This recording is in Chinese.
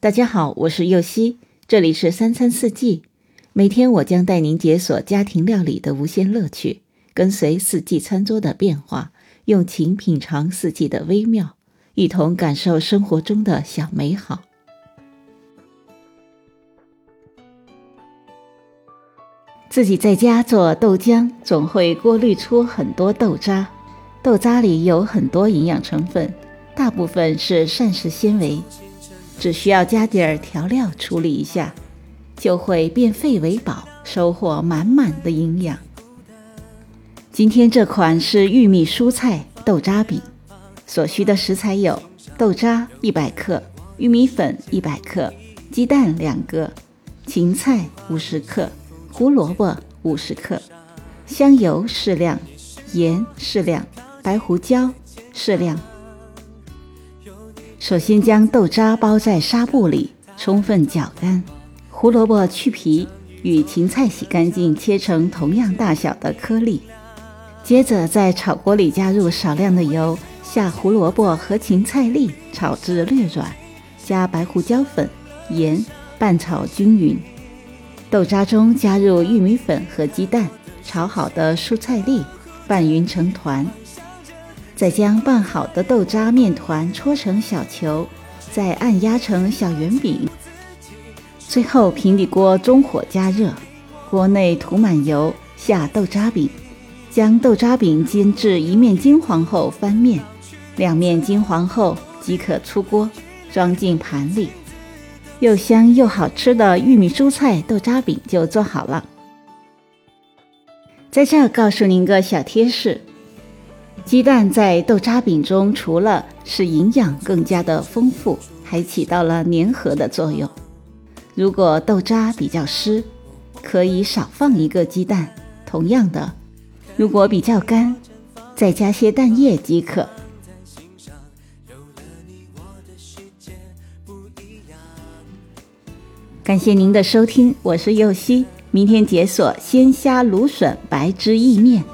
大家好，我是右希，这里是三餐四季。每天我将带您解锁家庭料理的无限乐趣，跟随四季餐桌的变化，用情品尝四季的微妙，一同感受生活中的小美好。自己在家做豆浆，总会过滤出很多豆渣。豆渣里有很多营养成分，大部分是膳食纤维。只需要加点儿调料处理一下，就会变废为宝，收获满满的营养。今天这款是玉米蔬菜豆渣饼，所需的食材有豆渣一百克、玉米粉一百克、鸡蛋两个、芹菜五十克、胡萝卜五十克、香油适量、盐适量、白胡椒适量。首先将豆渣包在纱布里，充分搅干。胡萝卜去皮，与芹菜洗干净，切成同样大小的颗粒。接着在炒锅里加入少量的油，下胡萝卜和芹菜粒，炒至略软，加白胡椒粉、盐，拌炒均匀。豆渣中加入玉米粉和鸡蛋，炒好的蔬菜粒拌匀成团。再将拌好的豆渣面团搓成小球，再按压成小圆饼。最后平底锅中火加热，锅内涂满油，下豆渣饼，将豆渣饼煎至一面金黄后翻面，两面金黄后即可出锅，装进盘里。又香又好吃的玉米蔬菜豆渣饼就做好了。在这儿告诉您个小贴士。鸡蛋在豆渣饼中，除了使营养更加的丰富，还起到了粘合的作用。如果豆渣比较湿，可以少放一个鸡蛋。同样的，如果比较干，再加些蛋液即可。感谢您的收听，我是右希。明天解锁鲜虾芦笋白汁意面。